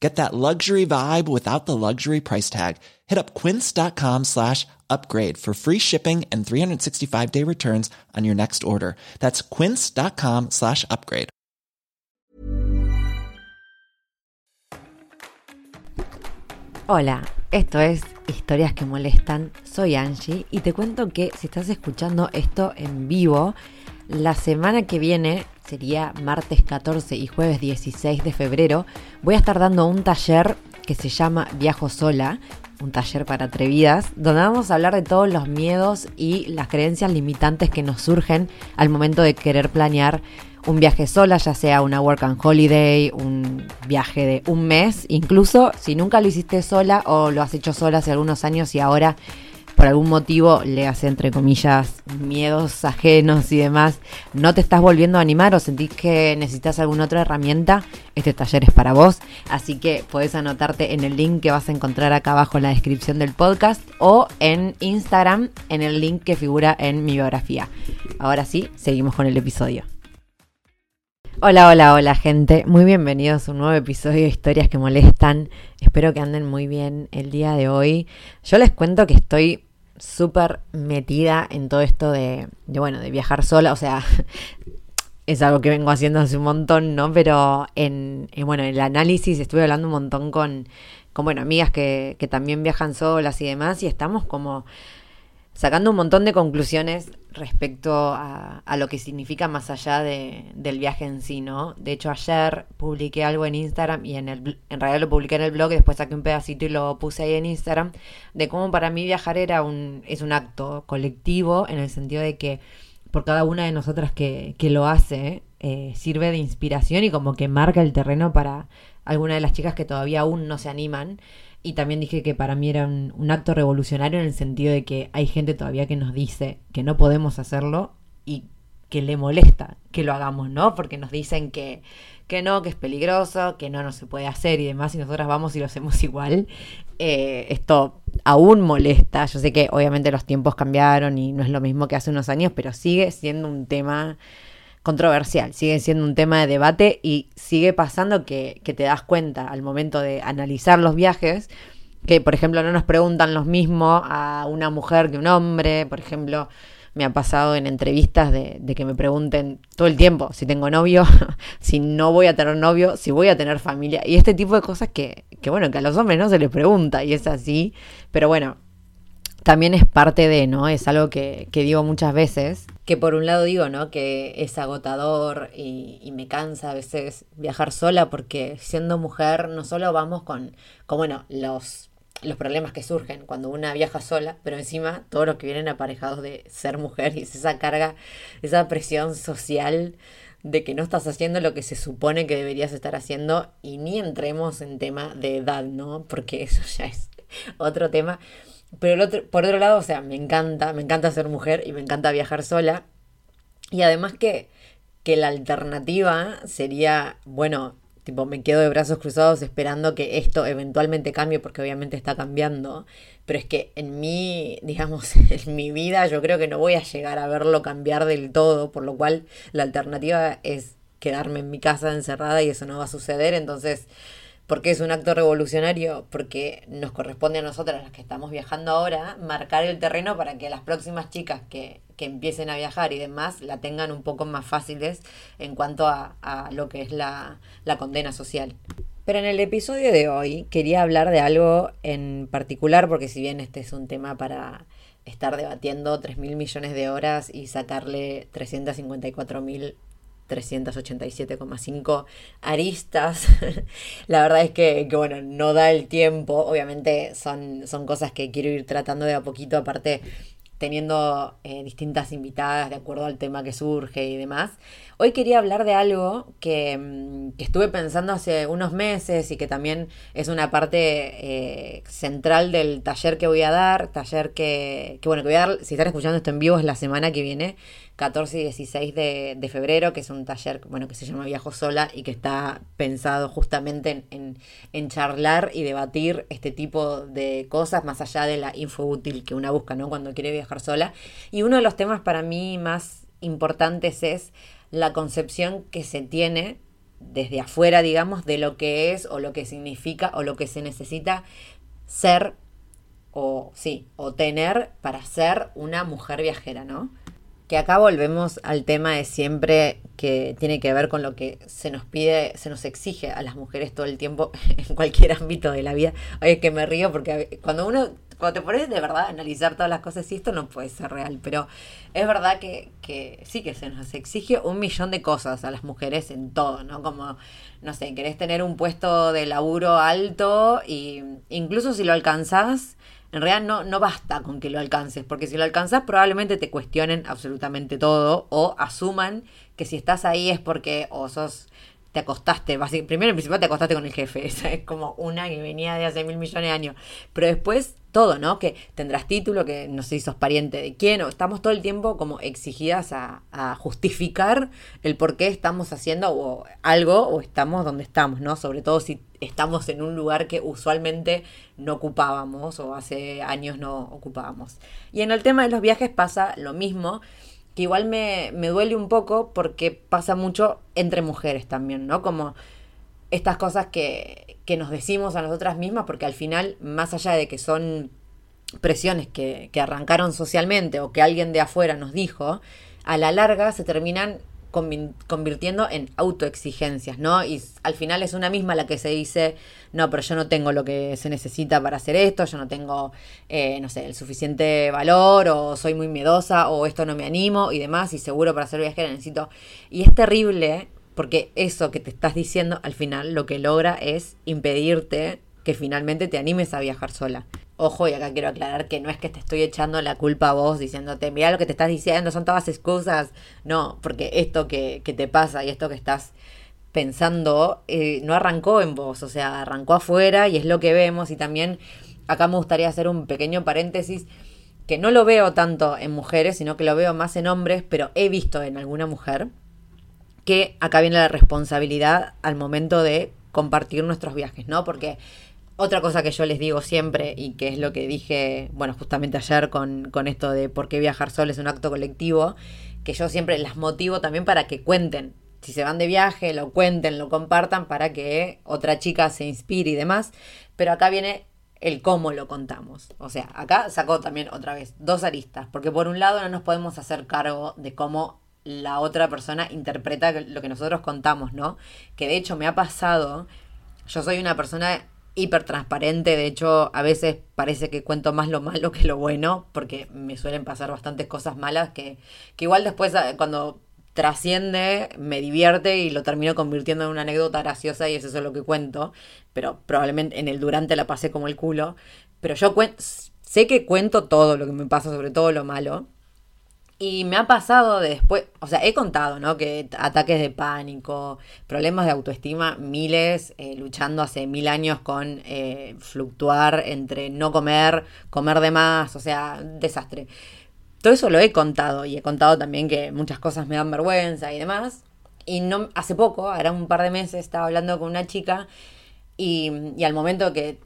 Get that luxury vibe without the luxury price tag. Hit up quince.com slash upgrade for free shipping and 365-day returns on your next order. That's quince.com slash upgrade. Hola, esto es Historias que Molestan. Soy Angie y te cuento que si estás escuchando esto en vivo, la semana que viene, sería martes 14 y jueves 16 de febrero, voy a estar dando un taller que se llama Viajo Sola, un taller para atrevidas, donde vamos a hablar de todos los miedos y las creencias limitantes que nos surgen al momento de querer planear un viaje sola, ya sea una work and holiday, un viaje de un mes, incluso si nunca lo hiciste sola o lo has hecho sola hace algunos años y ahora por algún motivo le hace entre comillas miedos ajenos y demás, no te estás volviendo a animar o sentís que necesitas alguna otra herramienta, este taller es para vos. Así que podés anotarte en el link que vas a encontrar acá abajo en la descripción del podcast o en Instagram en el link que figura en mi biografía. Ahora sí, seguimos con el episodio. Hola, hola, hola gente, muy bienvenidos a un nuevo episodio de Historias que Molestan. Espero que anden muy bien el día de hoy. Yo les cuento que estoy súper metida en todo esto de, bueno, de viajar sola, o sea, es algo que vengo haciendo hace un montón, ¿no? Pero en, bueno, en el análisis estuve hablando un montón con, con bueno, amigas que, que también viajan solas y demás, y estamos como sacando un montón de conclusiones respecto a, lo que significa más allá de, del viaje en sí, ¿no? De hecho, ayer publiqué algo en Instagram y en, el, en realidad lo publiqué en el blog y después saqué un pedacito y lo puse ahí en Instagram, de cómo para mí viajar era un, es un acto colectivo en el sentido de que por cada una de nosotras que, que lo hace, eh, sirve de inspiración y como que marca el terreno para algunas de las chicas que todavía aún no se animan. Y también dije que para mí era un, acto revolucionario en el sentido de que hay gente todavía que nos dice que no podemos hacerlo y que le molesta que lo hagamos, ¿no? Porque nos dicen que, que no, que es peligroso, que no, no se puede hacer y demás, y nosotras vamos y lo hacemos igual. Eh, esto aún molesta. Yo sé que obviamente los tiempos cambiaron y no es lo mismo que hace unos años, pero sigue siendo un tema controversial, sigue siendo un tema de debate y sigue pasando que, te das cuenta al momento de analizar los viajes que, por ejemplo, no nos preguntan los mismos a una mujer que un hombre, por ejemplo, me ha pasado en entrevistas de, que me pregunten todo el tiempo si tengo novio, si no voy a tener novio, si voy a tener familia, y este tipo de cosas que, que bueno, que a los hombres no se les pregunta y es así, pero bueno, también es parte de, ¿no? Es algo que, que, digo muchas veces, que por un lado digo, ¿no? Que es agotador y, y, me cansa a veces viajar sola porque siendo mujer no solo vamos con, con bueno, los, los problemas que surgen cuando una viaja sola, pero encima todos los que vienen aparejados de ser mujer y es esa carga, esa presión social de que no estás haciendo lo que se supone que deberías estar haciendo y ni entremos en tema de edad, ¿no? Porque eso ya es otro tema pero por otro lado, o sea, me encanta, me encanta ser mujer y me encanta viajar sola. Y además que, que la alternativa sería, bueno, tipo, me quedo de brazos cruzados esperando que esto eventualmente cambie, porque obviamente está cambiando. Pero es que en mi, digamos, en mi vida yo creo que no voy a llegar a verlo cambiar del todo, por lo cual la alternativa es quedarme en mi casa encerrada y eso no va a suceder. Entonces, ¿Por qué es un acto revolucionario? Porque nos corresponde a nosotras, las que estamos viajando ahora, marcar el terreno para que las próximas chicas que, que empiecen a viajar y demás la tengan un poco más fáciles en cuanto a, a lo que es la, la condena social. Pero en el episodio de hoy quería hablar de algo en particular, porque si bien este es un tema para, estar debatiendo 3 mil millones de horas y sacarle 354 mil 387,5 aristas. la verdad es que, bueno, no da el tiempo. Obviamente son, son cosas que quiero ir tratando de a poquito, aparte teniendo eh, distintas invitadas de acuerdo al tema que surge y demás. Hoy quería hablar de algo que, mm, estuve pensando hace unos meses y que también es una parte eh, central del taller que voy a dar, taller que, bueno, que voy a dar, si están escuchando esto en vivo, es la semana que viene, 14 y 16 de, febrero, que es un taller bueno, que se llama Viajo Sola y que está pensado justamente en, en, charlar y debatir este tipo de cosas más allá de la info útil que una busca ¿no? cuando quiere viajar sola. Y uno de los temas para mí más importantes es la concepción que se tiene desde afuera, digamos, de lo que es o lo que significa o lo que se necesita ser o sí, o tener para ser una mujer viajera, ¿no? que acá volvemos al tema de siempre que tiene que ver con lo que se nos pide, se nos exige a las mujeres todo el tiempo en cualquier ámbito de la vida. Oye, que me río porque cuando uno, cuando te pones de verdad a analizar todas las cosas, y esto no puede ser real, pero es verdad que, que sí que se nos exige un millón de cosas a las mujeres en todo, ¿no? Como, no sé, querés tener un puesto de laburo alto y incluso si lo alcanzás, en realidad no, no basta con que lo alcances, porque si lo alcanzas probablemente te cuestionen absolutamente todo o asuman que si estás ahí es porque o sos te acostaste, primero en principio te acostaste con el jefe, esa es como una que venía de hace mil millones de años, pero después todo, ¿no? Que tendrás título, que no sé si sos pariente de quién, o estamos todo el tiempo como exigidas a, justificar el por qué estamos haciendo algo o estamos donde estamos, ¿no? Sobre todo si estamos en un lugar que usualmente no ocupábamos o hace años no ocupábamos. Y en el tema de los viajes pasa lo mismo que igual me, me duele un poco porque pasa mucho entre mujeres también, ¿no? Como estas cosas que, que nos decimos a nosotras mismas, porque al final, más allá de que son presiones que, que arrancaron socialmente o que alguien de afuera nos dijo, a la larga se terminan convirtiendo en autoexigencias, ¿no? Y al final es una misma la que se dice, no, pero yo no tengo lo que se necesita para hacer esto, yo no tengo, eh, no sé, el suficiente valor, o soy muy miedosa, o esto no me animo y demás, y seguro para ser viajera necesito. Y es terrible porque eso que te estás diciendo al final lo que logra es impedirte que finalmente te animes a viajar sola. Ojo, y acá quiero aclarar que no es que te estoy echando la culpa a vos diciéndote, mira lo que te estás diciendo, son todas excusas. No, porque esto que, que te pasa y esto que estás pensando eh, no arrancó en vos, o sea, arrancó afuera y es lo que vemos. Y también acá me gustaría hacer un pequeño paréntesis que no lo veo tanto en mujeres, sino que lo veo más en hombres, pero he visto en alguna mujer que acá viene la responsabilidad al momento de compartir nuestros viajes, ¿no? Porque otra cosa que yo les digo siempre y que es lo que dije, bueno, justamente ayer con, con esto de por qué viajar solo es un acto colectivo, que yo siempre las motivo también para que cuenten. Si se van de viaje, lo cuenten, lo compartan para que otra chica se inspire y demás. Pero acá viene el cómo lo contamos. O sea, acá sacó también otra vez dos aristas, porque por un lado no nos podemos hacer cargo de cómo la otra persona interpreta lo que nosotros contamos, ¿no? Que de hecho me ha pasado, yo soy una persona hiper transparente, de hecho a veces parece que cuento más lo malo que lo bueno, porque me suelen pasar bastantes cosas malas que, que igual después ah, cuando trasciende, me divierte y lo termino convirtiendo en una anécdota graciosa y eso es lo que cuento, pero probablemente en el durante la pasé como el culo, pero yo sé que cuento todo lo que me pasa, sobre todo lo malo, y me ha pasado de después, o sea, he contado, ¿no? Que ataques de pánico, problemas de autoestima, miles, eh, luchando hace mil años con eh, fluctuar entre no comer, comer de más, o sea, desastre. Todo eso lo he contado y he contado también que muchas cosas me dan vergüenza y demás. Y no, hace poco, ahora un par de meses, estaba hablando con una chica y al momento que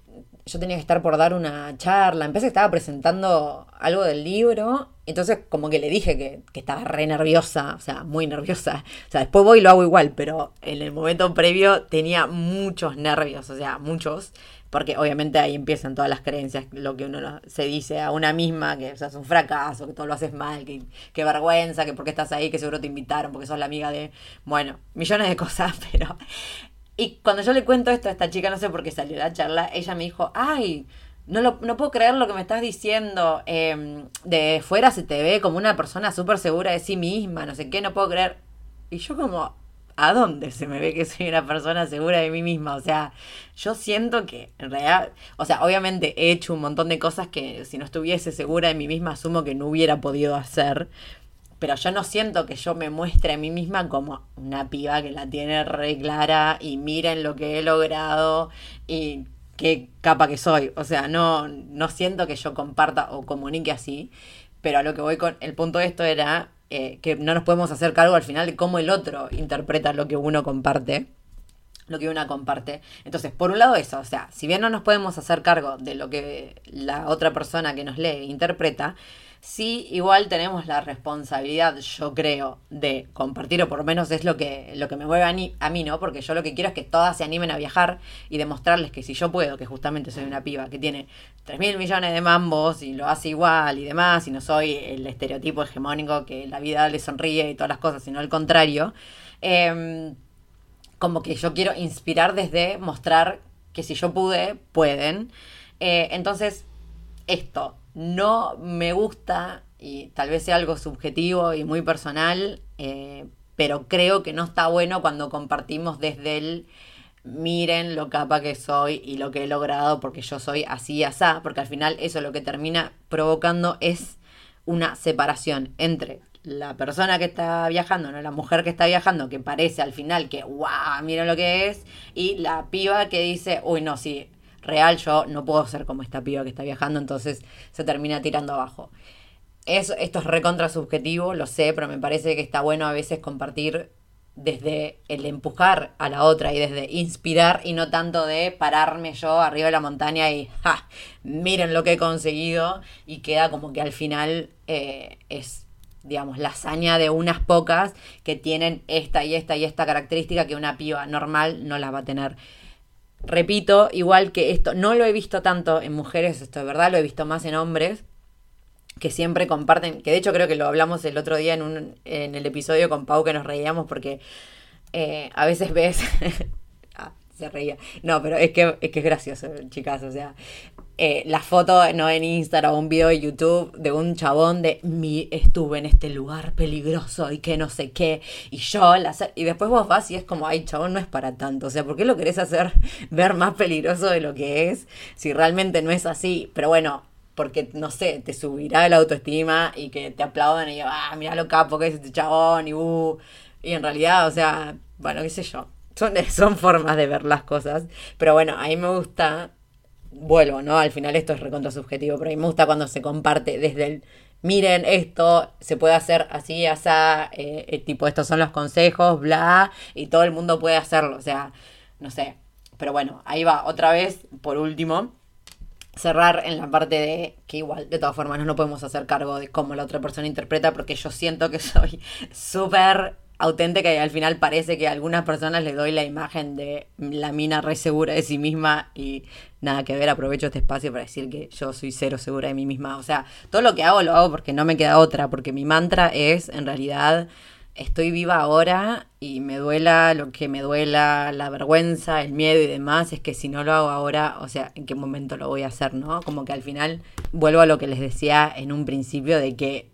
yo tenía que estar por dar una charla, empecé, estaba presentando algo del libro, entonces como que le dije que, que, estaba re nerviosa, o sea, muy nerviosa. O sea, después voy y lo hago igual, pero en el momento previo tenía muchos nervios, o sea, muchos, porque obviamente ahí empiezan todas las creencias, lo que uno se dice a una misma, que o sea, es un fracaso, que todo lo haces mal, que, que vergüenza, que porque estás ahí, que seguro te invitaron, porque sos la amiga de, bueno, millones de cosas, pero y cuando yo le cuento esto a esta chica, no sé por qué salió la charla, ella me dijo, ay, no, lo, no puedo creer lo que me estás diciendo. Em, de fuera se te ve como una persona súper segura de sí misma, no sé qué, no puedo creer. Y yo como, ¿a dónde se me ve que soy una persona segura de mí misma? O sea, yo siento que en realidad, o sea, obviamente he hecho un montón de cosas que si no estuviese segura de mí misma asumo que no hubiera podido hacer. Pero yo no siento que yo me muestre a mí misma como una piba que la tiene re clara y miren lo que he logrado y qué capa que soy. O sea, no, no siento que yo comparta o comunique así, pero a lo que voy con el punto de esto era eh, que no nos podemos hacer cargo al final de cómo el otro interpreta lo que uno comparte lo que una comparte. Entonces, por un lado eso, o sea, si bien no nos podemos hacer cargo de lo que la otra persona que nos lee interpreta, sí igual tenemos la responsabilidad, yo creo, de compartir, o por lo menos es lo que, lo que me mueve a, a mí, ¿no? Porque yo lo que quiero es que todas se animen a viajar y demostrarles que si yo puedo, que justamente soy una piba que tiene 3 mil millones de mambos y lo hace igual y demás, y no soy el estereotipo hegemónico que la vida le sonríe y todas las cosas, sino al contrario, em, como que yo quiero inspirar desde mostrar que si yo pude, pueden. Eh, entonces, esto, no me gusta, y tal vez sea algo subjetivo y muy personal, eh, pero creo que no está bueno cuando compartimos desde el miren lo capa que soy y lo que he logrado porque yo soy así y asá, porque al final eso lo que termina provocando es una separación entre la persona que está viajando, no la mujer que está viajando, que parece al final que, wow, miren lo que es, y la piba que dice, uy, no, sí, real yo no puedo ser como esta piba que está viajando, entonces se termina tirando abajo. Esto es recontra subjetivo, lo sé, pero me parece que está bueno a veces compartir desde el empujar a la otra y desde inspirar y no tanto de pararme yo arriba de la montaña y ja, miren lo que he conseguido y queda como que al final eh, es digamos la hazaña de unas pocas que tienen esta y esta y esta característica que una piba normal no la va a tener repito, igual que esto, no lo he visto tanto en mujeres, esto de verdad, lo he visto más en hombres, que siempre comparten, que de hecho creo que lo hablamos el otro día en, un, en el episodio con Pau que nos reíamos porque eh, a veces ves... ah, se reía. No, pero es que, es que es gracioso, chicas, o sea, eh, la foto no en Instagram un video de YouTube de un chabón de mi estuve en este lugar peligroso y que no sé qué y yo la y después vos vas y es como ay chabón no es para tanto o sea ¿por qué lo querés hacer ver más peligroso de lo que es si realmente no es así pero bueno porque no sé te subirá la autoestima y que te aplaudan y ah mira lo capo que es este chabón y uh y en realidad o sea bueno qué sé yo son, son formas de ver las cosas. Pero bueno a mí me gusta vuelvo, ¿no? Al final esto es recontra subjetivo, pero a mí me gusta cuando se comparte desde el, miren esto, se puede hacer así, así, eh, eh, tipo, estos son los consejos, bla, y todo el mundo puede hacerlo, o sea, no sé. Pero bueno, ahí va, otra vez, por último, cerrar en la parte de que igual, de todas formas, no nos podemos hacer cargo de cómo la otra persona interpreta, porque yo siento que soy súper auténtica y al final parece que a algunas personas les doy la imagen de la mina re segura de sí misma y nada que ver, aprovecho este espacio para decir que yo soy cero segura de mí misma. O sea, todo lo que hago lo hago porque no me queda otra, porque mi mantra es en realidad estoy viva ahora y me duela lo que me duela, la vergüenza, el miedo y demás, es que si no lo hago ahora, o sea, ¿en qué momento lo voy a hacer, no? Como que al final vuelvo a lo que les decía en un principio de que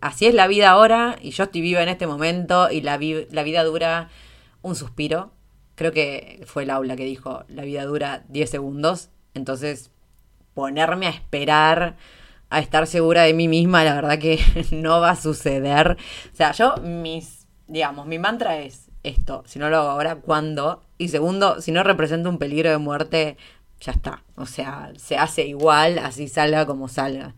así es la vida ahora y yo estoy viva en este momento y la, la vida dura un suspiro. Creo que fue el aula que dijo, la vida dura 10 segundos. Entonces, ponerme a esperar a estar segura de mí misma, la verdad que no va a suceder. O sea, yo, mis, digamos, mi mantra es esto, si no lo hago ahora, ¿cuándo? Y segundo, si no representa un peligro de muerte, ya está. O sea, se hace igual, así salga como salga.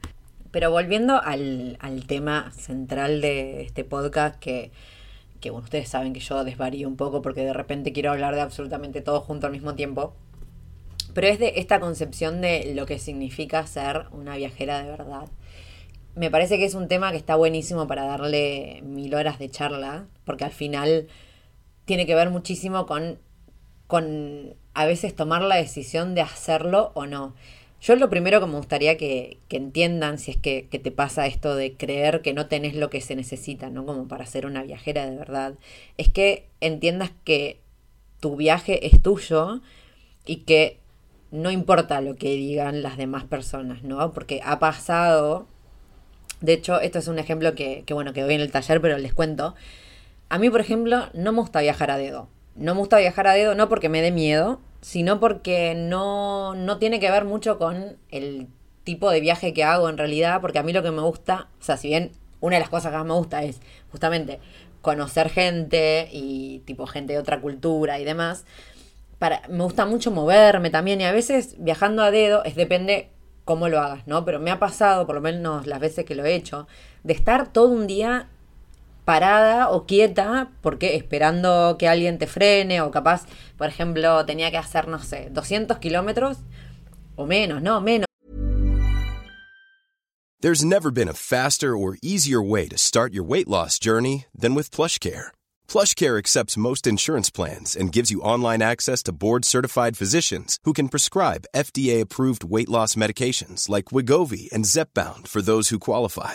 Pero volviendo al, tema central de este podcast, que, que bueno, ustedes saben que yo desvarío un poco porque de repente quiero hablar de absolutamente todo junto al mismo tiempo. Pero es de esta concepción de lo que significa ser una viajera de verdad. Me parece que es un tema que está buenísimo para darle mil horas de charla, porque al final tiene que ver muchísimo con, con a veces tomar la decisión de hacerlo o no. Yo lo primero que me gustaría que, entiendan, si es que, que, te pasa esto de creer que no tenés lo que se necesita, ¿no? Como para ser una viajera de verdad, es que entiendas que tu viaje es tuyo y que no importa lo que digan las demás personas, ¿no? Porque ha pasado, de hecho, esto es un ejemplo que, que bueno, que doy en el taller, pero les cuento. A mí, por ejemplo, no me gusta viajar a dedo. No me gusta viajar a dedo no porque me dé miedo, sino porque no, no tiene que ver mucho con el tipo de viaje que hago en realidad, porque a mí lo que me gusta, o sea, si bien una de las cosas que más me gusta es justamente conocer gente y tipo gente de otra cultura y demás, para, me gusta mucho moverme también y a veces viajando a dedo, es depende cómo lo hagas, ¿no? Pero me ha pasado, por lo menos las veces que lo he hecho, de estar todo un día parada o quieta porque esperando que alguien te frene o capaz, por ejemplo, tenía que hacer, no sé, 200 kilómetros o menos, no, menos. There's never been a faster or easier way to start your weight loss journey than with PlushCare. PlushCare accepts most insurance plans and gives you online access to board-certified physicians who can prescribe FDA-approved weight loss medications like Wigovi and Zepbound for those who qualify.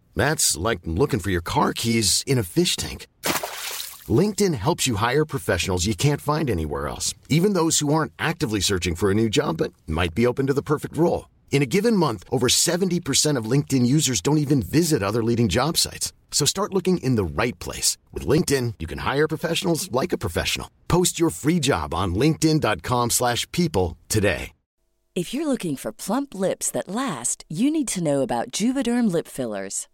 That's like looking for your car keys in a fish tank. LinkedIn helps you hire professionals you can't find anywhere else, even those who aren't actively searching for a new job but might be open to the perfect role. In a given month, over 70% of LinkedIn users don't even visit other leading job sites. So start looking in the right place. With LinkedIn, you can hire professionals like a professional. Post your free job on linkedin.com slash people today. If you're looking for plump lips that last, you need to know about Juvederm lip fillers.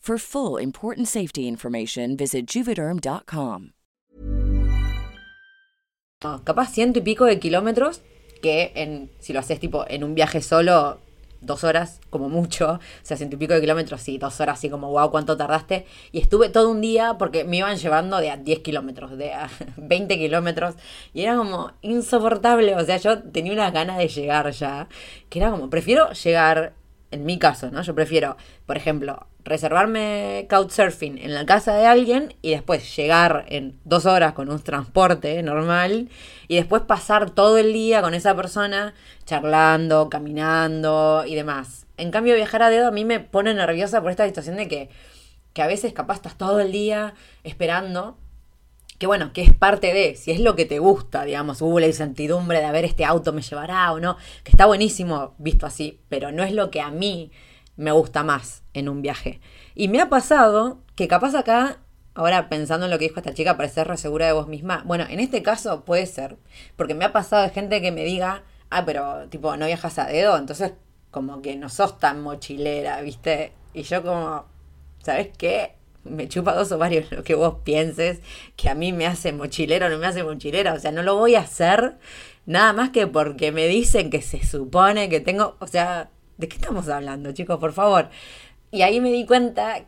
For full important safety information, visit juvederm.com. No, capaz ciento y pico de kilómetros que en, si lo haces tipo en un viaje solo, dos horas como mucho, o sea, ciento y pico de kilómetros, sí, dos horas, así como, wow, cuánto tardaste. Y estuve todo un día porque me iban llevando de a 10 kilómetros, de a 20 kilómetros, y era como insoportable, o sea, yo tenía unas ganas de llegar ya, que era como, prefiero llegar, en mi caso, ¿no? Yo prefiero, por ejemplo, reservarme couchsurfing en la casa de alguien y después llegar en dos horas con un transporte normal y después pasar todo el día con esa persona charlando, caminando y demás. En cambio, viajar a dedo a mí me pone nerviosa por esta situación de que, que a veces capaz estás todo el día esperando. Que bueno, que es parte de, si es lo que te gusta, digamos, hubo la incertidumbre de a ver este auto me llevará o no, que está buenísimo visto así, pero no es lo que a mí me gusta más en un viaje. Y me ha pasado que capaz acá, ahora pensando en lo que dijo esta chica, parecer re segura de vos misma, bueno, en este caso puede ser, porque me ha pasado de gente que me diga, ah, pero tipo, no viajas a dedo, entonces como que no sos tan mochilera, ¿viste? Y yo como, ¿sabes qué? Me chupa dos ovarios lo que vos pienses, que a mí me hace mochilero o no me hace mochilera, o sea, no lo voy a hacer nada más que porque me dicen que se supone que tengo, o sea, ¿De qué estamos hablando, chicos? Por favor. Y ahí me di cuenta,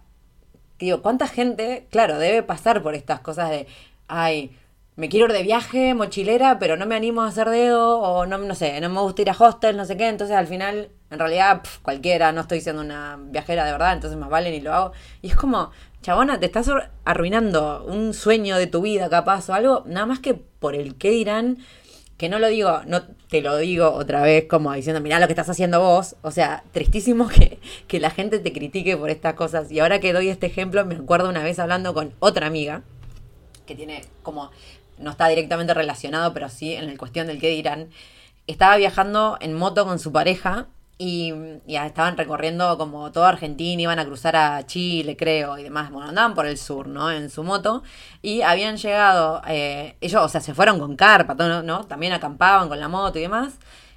digo, ¿cuánta gente, claro, debe pasar por estas cosas de, ay, me quiero ir de viaje, mochilera, pero no me animo a hacer dedo, o no, no sé, no me gusta ir a hostel, no sé qué, entonces al final, en realidad, cualquiera, no estoy siendo una viajera de verdad, entonces más vale ni lo hago. Y es como, chabona, te estás arruinando un sueño de tu vida, capaz, o algo, nada más que por el que dirán, que no lo digo, no te lo digo otra vez como diciendo, mirá lo que estás haciendo vos, o sea, tristísimo que, que la gente te critique por estas cosas. Y ahora que doy este ejemplo, me acuerdo una vez hablando con otra amiga, que tiene como no está directamente relacionado, pero sí en la cuestión del qué dirán. Estaba viajando en moto con su pareja y, ya estaban recorriendo como toda Argentina, iban a cruzar a Chile, creo, y demás. Bueno, andaban por el sur, ¿no? En su moto. Y habían llegado, eh, ellos, o sea, se fueron con carpa, ¿no? ¿no? También acampaban con la moto y demás.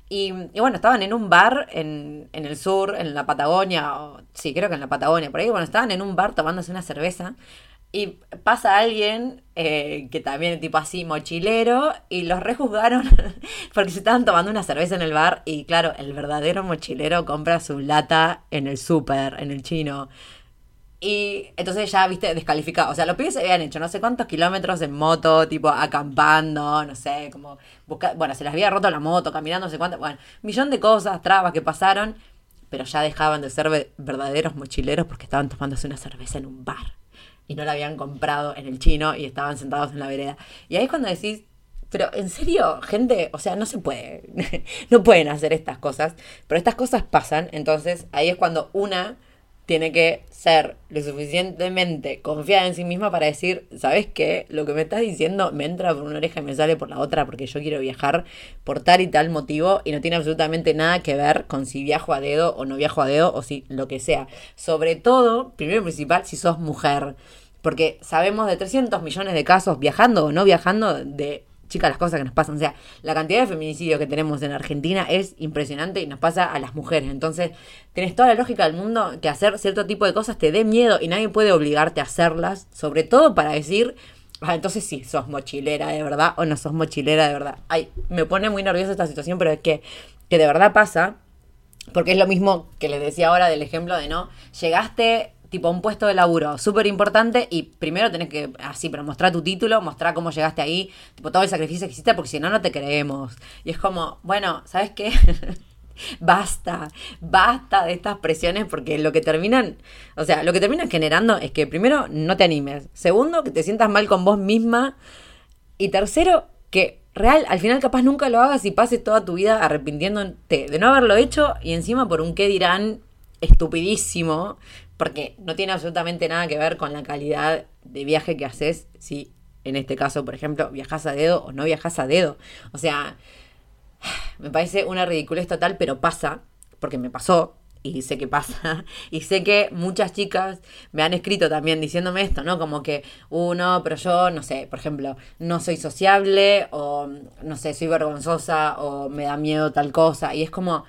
Y, bueno, estaban en un bar en, en el sur, en la Patagonia, o, sí, creo que en la Patagonia, por ahí, bueno, estaban en un bar tomándose una cerveza y pasa alguien eh, que también tipo así mochilero y los rejuzgaron porque se estaban tomando una cerveza en el bar y claro, el verdadero mochilero compra su lata en el súper, en el chino. Y entonces ya, viste, descalificado. O sea, los pibes se habían hecho no sé cuántos kilómetros en moto, tipo acampando, no sé, como busca bueno, se les había roto la moto, caminando, no sé cuánto. Bueno, millón de cosas, trabas que pasaron, pero ya dejaban de ser verdaderos mochileros porque estaban tomándose una cerveza en un bar y no la habían comprado en el chino y estaban sentados en la vereda. Y ahí es cuando decís, pero en serio, gente, o sea, no se puede, no pueden hacer estas cosas, pero estas cosas pasan, entonces ahí es cuando una tiene que ser lo suficientemente confiada en sí misma para decir, ¿sabes qué? Lo que me estás diciendo me entra por una oreja y me sale por la otra porque yo quiero viajar por tal y tal motivo y no tiene absolutamente nada que ver con si viajo a dedo o no viajo a dedo o si lo que sea. Sobre todo, primero y principal, si sos mujer. Porque sabemos de 300 millones de casos viajando o no viajando de chicas, las cosas que nos pasan. O sea, la cantidad de feminicidios que tenemos en Argentina es impresionante y nos pasa a las mujeres. Entonces, tenés toda la lógica del mundo que hacer cierto tipo de cosas te dé miedo y nadie puede obligarte a hacerlas, sobre todo para decir, ah, entonces sí, sos mochilera de verdad o no sos mochilera de verdad. Ay, me pone muy nerviosa esta situación, pero es que, que de verdad pasa. Porque es lo mismo que les decía ahora del ejemplo de no, llegaste tipo un puesto de laburo súper importante y primero tenés que, así, pero mostrar tu título, mostrar cómo llegaste ahí, tipo todo el sacrificio que hiciste, porque si no, no te creemos. Y es como, bueno, ¿sabes qué? basta, basta de estas presiones porque lo que terminan, o sea, lo que terminan generando es que primero no te animes, segundo que te sientas mal con vos misma y tercero que real, al final capaz nunca lo hagas y pases toda tu vida arrepintiéndote de no haberlo hecho y encima por un qué dirán estupidísimo porque no tiene absolutamente nada que ver con la calidad de viaje que haces si en este caso, por ejemplo, viajas a dedo o no viajas a dedo. O sea, me parece una ridiculez total, pero pasa, porque me pasó, y sé que pasa, y sé que muchas chicas me han escrito también diciéndome esto, ¿no? Como que, uno, uh, pero yo, no sé, por ejemplo, no soy sociable, o no sé, soy vergonzosa, o me da miedo tal cosa, y es como,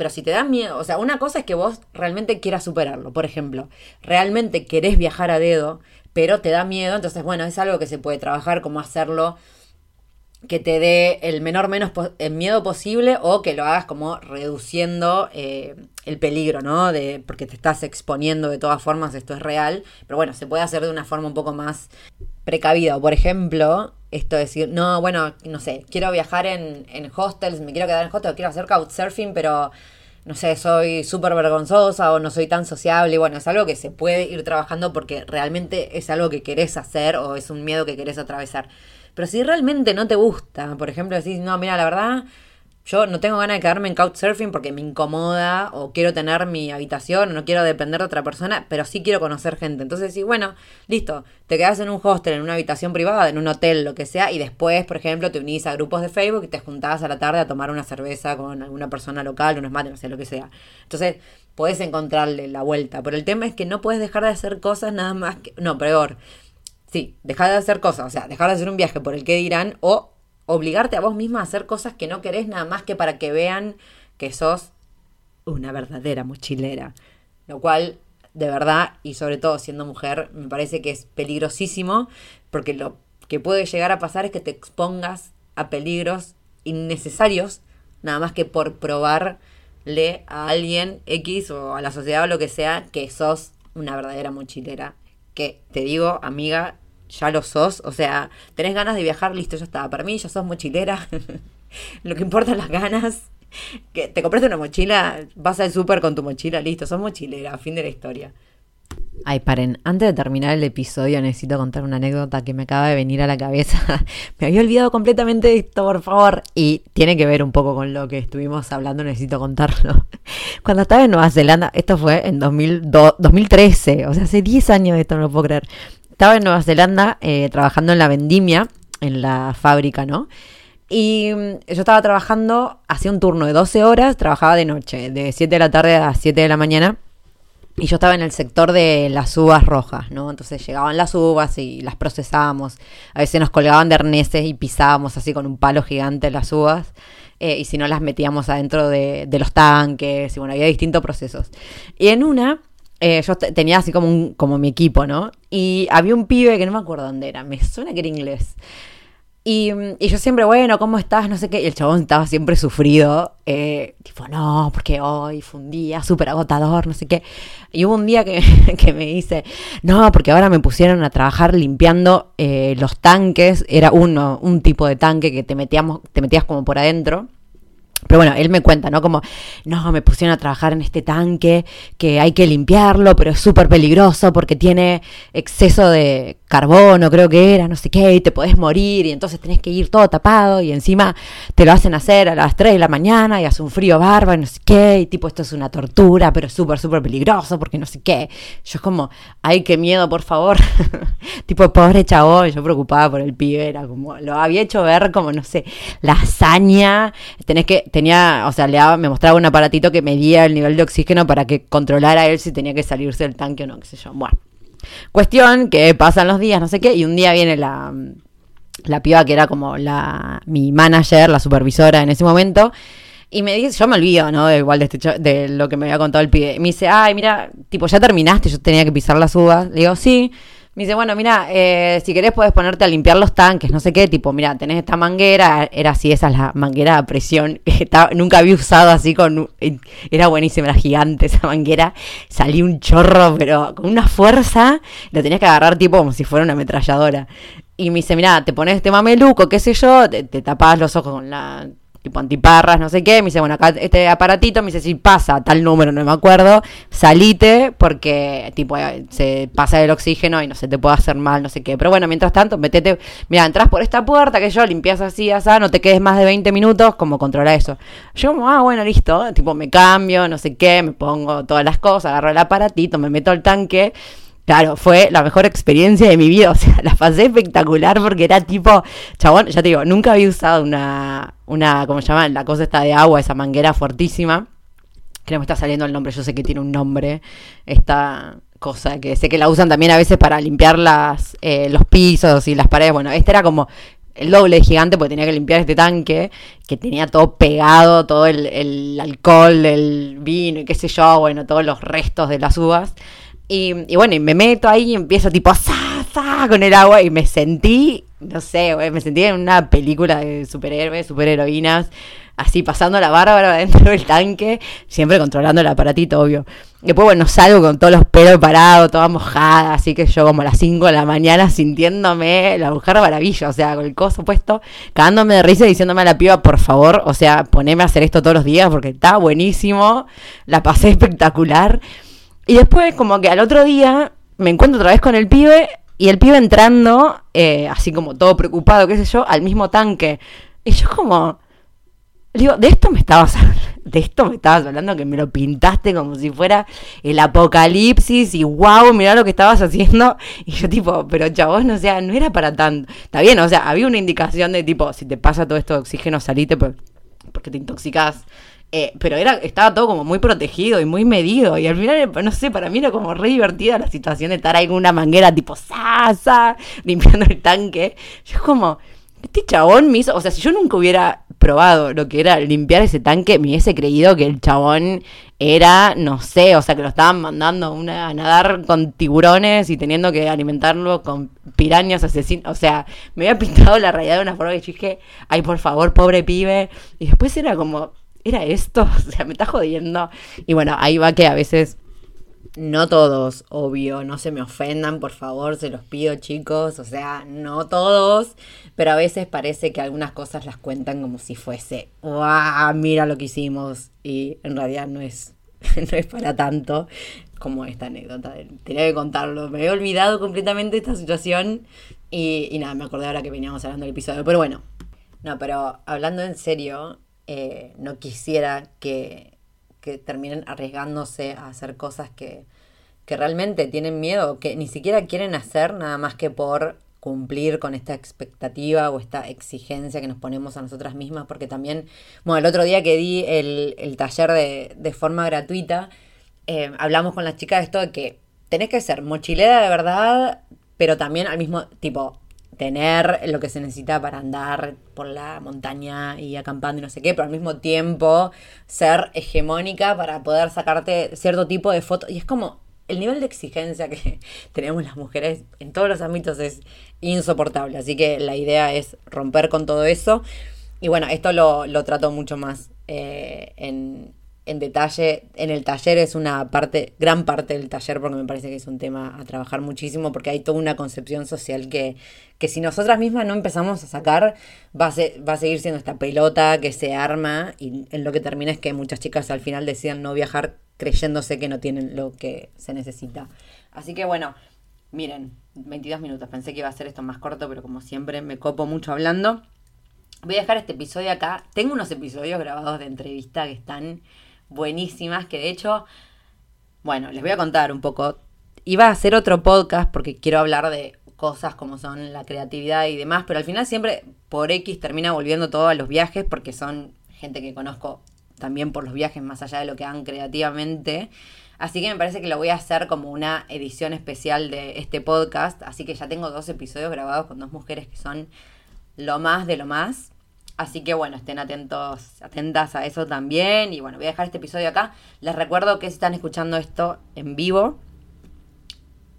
pero si te da miedo, o sea, una cosa es que vos realmente quieras superarlo. Por ejemplo, realmente querés viajar a dedo, pero te da miedo, entonces, bueno, es algo que se puede trabajar, como hacerlo que te dé el menor menos el miedo posible o que lo hagas como reduciendo eh, el peligro, ¿no? De, porque te estás exponiendo de todas formas, esto es real, pero bueno, se puede hacer de una forma un poco más precavida. Por ejemplo, esto de decir, no, bueno, no sé, quiero viajar en, en hostels, me quiero quedar en hostels, quiero hacer couchsurfing, pero no sé, soy súper vergonzosa o no soy tan sociable. Bueno, es algo que se puede ir trabajando porque realmente es algo que querés hacer o es un miedo que querés atravesar. Pero si realmente no te gusta, por ejemplo, decís, no, mira, la verdad, yo no tengo ganas de quedarme en couchsurfing porque me incomoda o quiero tener mi habitación o no quiero depender de otra persona, pero sí quiero conocer gente. Entonces, sí, bueno, listo, te quedas en un hostel, en una habitación privada, en un hotel, lo que sea, y después, por ejemplo, te unís a grupos de Facebook y te juntás a la tarde a tomar una cerveza con alguna persona local, unos mates, no sé, lo que sea. Entonces, puedes encontrarle la vuelta. Pero el tema es que no puedes dejar de hacer cosas nada más que... No, peor. Sí, dejar de hacer cosas, o sea, dejar de hacer un viaje por el que dirán o obligarte a vos misma a hacer cosas que no querés nada más que para que vean que sos una verdadera mochilera. Lo cual, de verdad, y sobre todo siendo mujer, me parece que es peligrosísimo porque lo que puede llegar a pasar es que te expongas a peligros innecesarios, nada más que por probarle a alguien X o a la sociedad o lo que sea que sos una verdadera mochilera. Que te digo, amiga, ya lo sos. O sea, tenés ganas de viajar, listo, ya está. Para mí ya sos mochilera. lo que importa las ganas. Que te compraste una mochila, vas al súper con tu mochila, listo, sos mochilera, fin de la historia. Ay, paren, antes de terminar el episodio necesito contar una anécdota que me acaba de venir a la cabeza. me había olvidado completamente de esto, por favor. Y tiene que ver un poco con lo que estuvimos hablando, necesito contarlo. Cuando estaba en Nueva Zelanda, esto fue en 2013, o sea, hace 10 años esto, no lo puedo creer. Estaba en Nueva Zelanda eh, trabajando en la vendimia, en la fábrica, ¿no? Y mm, yo estaba trabajando, hacía un turno de 12 horas, trabajaba de noche, de 7 de la tarde a 7 de la mañana y yo estaba en el sector de las uvas rojas, ¿no? Entonces llegaban las uvas y las procesábamos. A veces nos colgaban de arneses y pisábamos así con un palo gigante las uvas. Eh, y si no, las metíamos adentro de, los tanques. Y bueno, había distintos procesos. Y en una, eh, yo tenía así como, un, como mi equipo, ¿no? Y había un pibe que no me acuerdo dónde era. Me suena que era inglés. Y, yo siempre, bueno, ¿cómo estás? No sé qué. Y el chabón estaba siempre sufrido. Eh, tipo, no, porque hoy fue un día súper agotador, no sé qué. Y hubo un día que, me dice, no, porque ahora me pusieron a trabajar limpiando eh, los tanques. Era uno, un tipo de tanque que te, metíamos, te metías como por adentro. Pero bueno, él me cuenta, ¿no? Como, no, me pusieron a trabajar en este tanque, que hay que limpiarlo, pero es súper peligroso porque tiene exceso de carbono, creo que era, no sé qué, y te podés morir, y entonces tenés que ir todo tapado, y encima te lo hacen hacer a las 3 de la mañana, y hace un frío bárbaro, y no sé qué, y tipo, esto es una tortura, pero es súper, súper peligroso, porque no sé qué. Yo es como, ay, qué miedo, por favor. tipo, pobre chabón, yo preocupada por el pibe, era como, lo había hecho ver como, no sé, la hazaña, tenés que tenía, o sea, le me mostraba un aparatito que medía el nivel de oxígeno para que controlara él si tenía que salirse del tanque o no, qué sé yo. Bueno, cuestión que pasan los días, no sé qué, y un día viene la, la piba que era como la, mi manager, la supervisora en ese momento, y me dice, yo me olvido, ¿no? De, igual de, este, de lo que me había contado el pibe. Me dice, ay, mira, tipo, ya terminaste, yo tenía que pisar las uvas. Le digo, sí. Me dice, bueno, mira, eh, si querés puedes ponerte a limpiar los tanques, no sé qué, tipo, mira, tenés esta manguera, era así, esa es la manguera a presión, nunca había usado así con, era buenísima, era gigante esa manguera, salí un chorro, pero con una fuerza, lo tenías que agarrar tipo como si fuera una ametralladora. Y me dice, mira, te pones este mameluco, qué sé yo, te, te los ojos con la tipo antiparras, no sé qué, me dice, bueno, acá este aparatito, me dice, si pasa tal número, no me acuerdo, salite porque tipo eh, se pasa el oxígeno y no se te puede hacer mal, no sé qué. Pero bueno, mientras tanto, metete, mira, entras por esta puerta que yo limpias así, así, no te quedes más de 20 minutos, como controla eso. Yo ah, bueno, listo, tipo me cambio, no sé qué, me pongo todas las cosas, agarro el aparatito, me meto al tanque Claro, fue la mejor experiencia de mi vida, o sea, la pasé espectacular porque era tipo, chabón, ya te digo, nunca había usado una, una, ¿cómo se llama? La cosa esta de agua, esa manguera fuertísima, que me está saliendo el nombre, yo sé que tiene un nombre, esta cosa que sé que la usan también a veces para limpiar las, eh, los pisos y las paredes, bueno, este era como el doble gigante porque tenía que limpiar este tanque que tenía todo pegado, todo el alcohol, el vino y qué sé yo, bueno, todos los restos de las uvas. Y, bueno, y me meto ahí y empiezo tipo ¡za, con el agua y me sentí, no sé, me sentí en una película de superhéroes, superheroínas, así pasando la bárbara dentro del tanque, siempre controlando el aparatito, obvio. Después, bueno, salgo con todos los pelos parados, toda mojada, así que yo como a las 5 de la mañana sintiéndome la mujer maravilla, o sea, con el coso puesto, cagándome de risa y diciéndome a la piba, por favor, o sea, poneme a hacer esto todos los días porque está buenísimo, la pasé espectacular. Y después, como que al otro día, me encuentro otra vez con el pibe y el pibe entrando, eh, así como todo preocupado, qué sé yo, al mismo tanque. Y yo como, digo, de esto me estabas de esto me estabas hablando, que me lo pintaste como si fuera el apocalipsis y wow, mirá lo que estabas haciendo. Y yo tipo, pero chavos, no, sea, no era para tanto. Está bien, o sea, había una indicación de tipo, si te pasa todo esto de oxígeno, salite porque te intoxicas eh, pero era, estaba todo como muy protegido y muy medido. Y al final, no sé, para mí era como re divertida la situación de estar ahí con una manguera tipo sa, limpiando el tanque. Yo como, este chabón me hizo, o sea, si yo nunca hubiera probado lo que era limpiar ese tanque, me hubiese creído que el chabón era, no sé, o sea, que lo estaban mandando a nadar con tiburones y teniendo que alimentarlo con pirañas asesinos. O sea, me había pintado la realidad de una forma que dije, ay, por favor, pobre pibe. Y después era como, ¿era esto? O sea, me está jodiendo. Y bueno, ahí va que a veces no todos, obvio, no se me ofendan, por favor, se los pido chicos, o sea, no todos, pero a veces parece que algunas cosas las cuentan como si fuese, ¡guau! Mira lo que hicimos, y en realidad no es, no es para tanto como esta anécdota, tenía que contarlo, me había olvidado completamente esta situación y, y nada, me acordé ahora que veníamos hablando del episodio, pero bueno, no, pero hablando en serio, eh, no quisiera que, que, terminen arriesgándose a hacer cosas que, que realmente tienen miedo, que ni siquiera quieren hacer nada más que por cumplir con esta expectativa o esta exigencia que nos ponemos a nosotras mismas, porque también, bueno, el otro día que di el, el taller de, de, forma gratuita, eh, hablamos con las chicas de esto de que tenés que ser mochilera de verdad, pero también al mismo tipo, tener lo que se necesita para andar por la montaña y acampando y no sé qué, pero al mismo tiempo ser hegemónica para poder sacarte cierto tipo de fotos. Y es como el nivel de exigencia que tenemos las mujeres en todos los ámbitos es insoportable. Así que la idea es romper con todo eso. Y bueno, esto lo, lo trato mucho más eh, en, en detalle en el taller es una parte, gran parte del taller, porque me parece que es un tema a trabajar muchísimo, porque hay toda una concepción social que, que si nosotras mismas no empezamos a sacar, va a, va a seguir siendo esta pelota que se arma y en lo que termina es que muchas chicas al final decidan no viajar creyéndose que no tienen lo que se necesita. Así que bueno, miren, 22 minutos, pensé que iba a ser esto más corto, pero como siempre me copo mucho hablando. Voy a dejar este episodio acá. Tengo unos episodios grabados de entrevista que están buenísimas, que de hecho, bueno, les voy a contar un poco. Iba a hacer otro podcast porque quiero hablar de cosas como son la creatividad y demás, pero al final siempre por X termina volviendo todo a los viajes porque son gente que conozco también por los viajes más allá de lo que hagan creativamente. Así que me parece que lo voy a hacer como una edición especial de este podcast. Así que ya tengo dos episodios grabados con dos mujeres que son lo más de lo más. Así que bueno, estén atentos, atentas a eso también. Y bueno, voy a dejar este episodio acá. Les recuerdo que si están escuchando esto en vivo,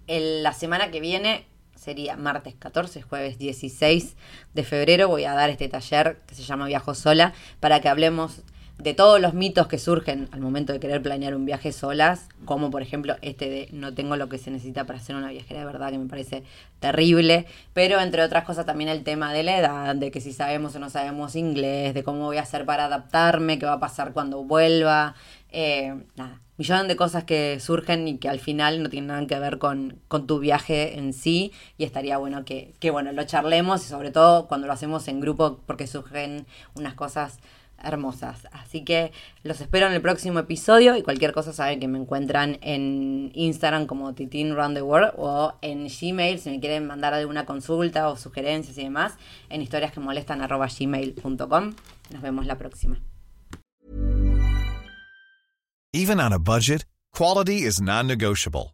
la semana que viene sería martes 14, jueves 16 de febrero. Voy a dar este taller que se llama Viajo Sola para que hablemos de todos los mitos que surgen al momento de querer planear un viaje solas, como por ejemplo este de no tengo lo que se necesita para hacer una viajera de verdad, que me parece terrible, pero entre otras cosas también el tema de la edad, de que si sabemos o no sabemos inglés, de cómo voy a hacer para adaptarme, qué va a pasar cuando vuelva, eh, nada, millón de cosas que surgen y que al final no tienen nada que ver con, con tu viaje en sí y estaría bueno que, que bueno lo charlemos y sobre todo cuando lo hacemos en grupo porque surgen unas cosas hermosas. Así que los espero en el próximo episodio y cualquier cosa saben que me encuentran en Instagram como Titin Round the World o en Gmail si me quieren mandar alguna consulta o sugerencias y demás en historias que molestan gmail.com. Nos vemos la próxima. Even on a budget, quality is non-negotiable.